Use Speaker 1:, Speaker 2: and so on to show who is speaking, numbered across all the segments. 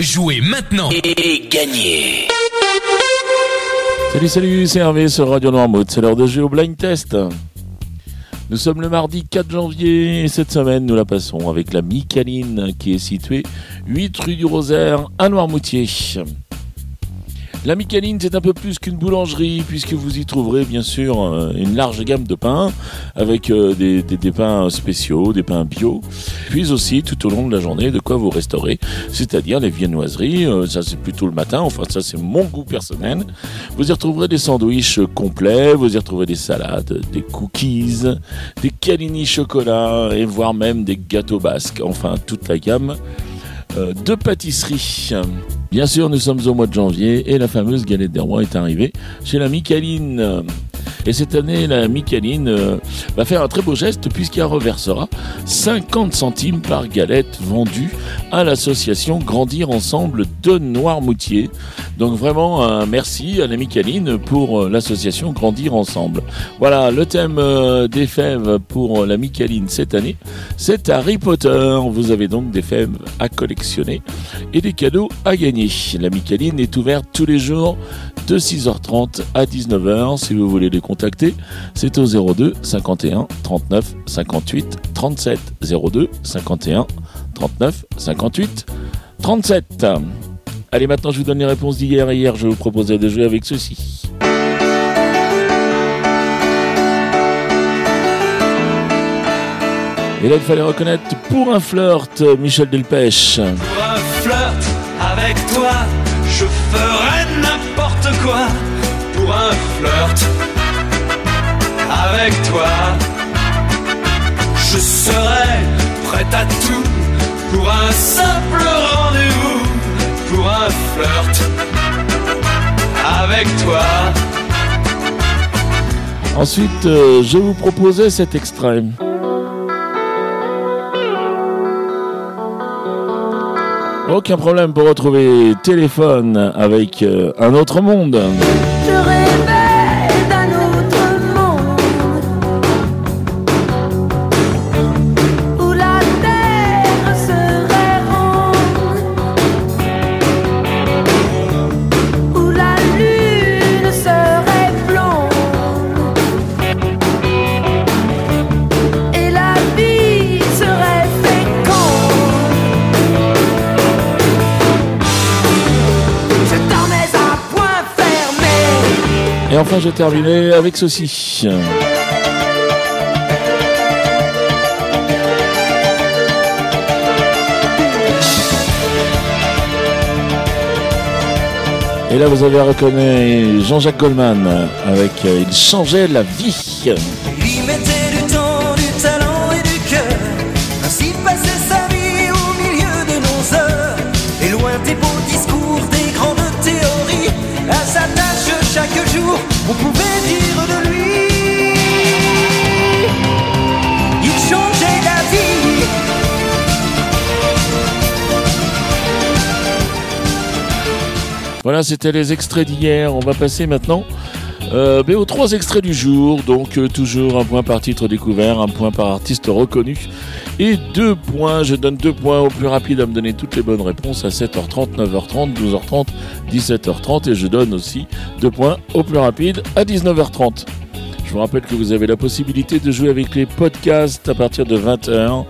Speaker 1: Jouez maintenant et gagnez
Speaker 2: Salut, salut, c'est Hervé sur Radio Noirmouth. C'est l'heure de jouer au blind test. Nous sommes le mardi 4 janvier et cette semaine nous la passons avec la Micaline qui est située 8 rue du Rosaire à Noirmoutier. La Micaline, c'est un peu plus qu'une boulangerie, puisque vous y trouverez bien sûr euh, une large gamme de pains, avec euh, des, des, pains spéciaux, des pains bio, puis aussi tout au long de la journée de quoi vous restaurer, c'est-à-dire les viennoiseries, euh, ça c'est plutôt le matin, enfin ça c'est mon goût personnel. Vous y retrouverez des sandwichs complets, vous y retrouverez des salades, des cookies, des calini chocolat, et voire même des gâteaux basques, enfin toute la gamme de pâtisserie. Bien sûr, nous sommes au mois de janvier et la fameuse galette des rois est arrivée chez la Micaline. Et cette année, la Micaline euh, va faire un très beau geste puisqu'elle reversera 50 centimes par galette vendue à l'association Grandir Ensemble de Noirmoutier. Donc vraiment merci à la Micaline pour euh, l'association Grandir Ensemble. Voilà, le thème euh, des fèves pour la Micaline cette année, c'est Harry Potter. Vous avez donc des fèves à collectionner et des cadeaux à gagner. La Micaline est ouverte tous les jours de 6h30 à 19h si vous voulez les contacter. C'est au 02 51 39 58 37 02 51 39 58 37. Allez, maintenant je vous donne les réponses d'hier. Hier, je vous proposais de jouer avec ceci. Et là, il fallait reconnaître pour un flirt, Michel Delpech.
Speaker 3: Pour un flirt avec toi, je ferai n'importe quoi. Pour un flirt avec toi, je serai prête à tout. Pour un simple rendez-vous, pour un flirt avec toi.
Speaker 2: Ensuite, euh, je vous proposais cet extrait. Aucun problème pour retrouver téléphone avec euh, un autre monde. Enfin, j'ai terminé avec ceci. Et là, vous avez reconnu Jean-Jacques Goldman avec euh, Il changeait la vie.
Speaker 3: On pouvait dire de lui. Il changeait la vie.
Speaker 2: Voilà, c'était les extraits d'hier. On va passer maintenant euh, ben, aux trois extraits du jour. Donc, euh, toujours un point par titre découvert, un point par artiste reconnu et deux points. Je donne deux points au plus rapide à me donner toutes les bonnes réponses à 7h30, 9h30, 12h30, 17h30 et je donne aussi deux points au plus rapide à 19h30. Je vous rappelle que vous avez la possibilité de jouer avec les podcasts à partir de 20h.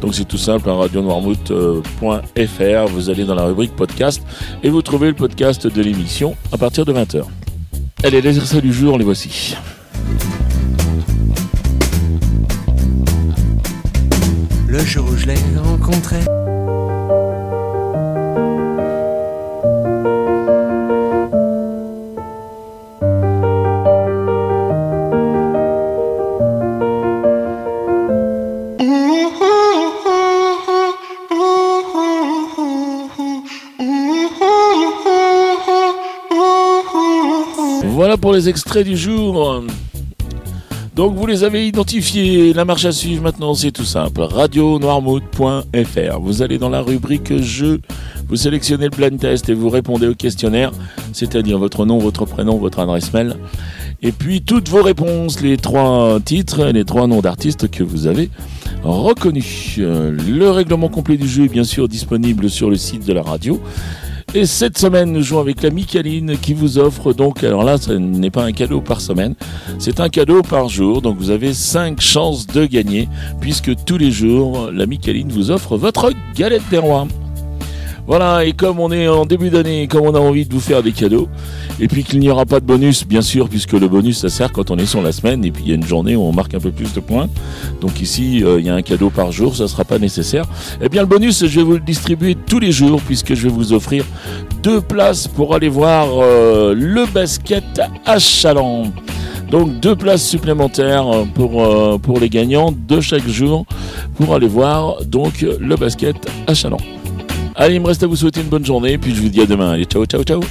Speaker 2: Donc c'est tout simple, hein, radionoirmouth.fr, vous allez dans la rubrique podcast et vous trouvez le podcast de l'émission à partir de 20h. Allez, les extraits du jour, les voici.
Speaker 3: le jour où je l'ai rencontré.
Speaker 2: Voilà pour les extraits du jour. Donc vous les avez identifiés. La marche à suivre maintenant, c'est tout simple. radionoirmouth.fr. Vous allez dans la rubrique jeu, vous sélectionnez le blind test et vous répondez au questionnaire, c'est-à-dire votre nom, votre prénom, votre adresse mail. Et puis toutes vos réponses, les trois titres, les trois noms d'artistes que vous avez reconnus. Le règlement complet du jeu est bien sûr disponible sur le site de la radio. Et cette semaine, nous jouons avec la Micaline qui vous offre donc, alors là, ce n'est pas un cadeau par semaine, c'est un cadeau par jour. Donc vous avez 5 chances de gagner, puisque tous les jours, la Micaline vous offre votre galette des rois. Voilà, et comme on est en début d'année, comme on a envie de vous faire des cadeaux, et puis qu'il n'y aura pas de bonus, bien sûr, puisque le bonus, ça sert quand on est sur la semaine, et puis il y a une journée où on marque un peu plus de points. Donc ici, euh, il y a un cadeau par jour, ça ne sera pas nécessaire. Eh bien, le bonus, je vais vous le distribuer tous les jours, puisque je vais vous offrir deux places pour aller voir euh, le basket à Chaland. Donc deux places supplémentaires pour, euh, pour les gagnants de chaque jour pour aller voir donc le basket à Chaland. Allez, il me reste à vous souhaiter une bonne journée, puis je vous dis à demain. Allez, ciao, ciao, ciao.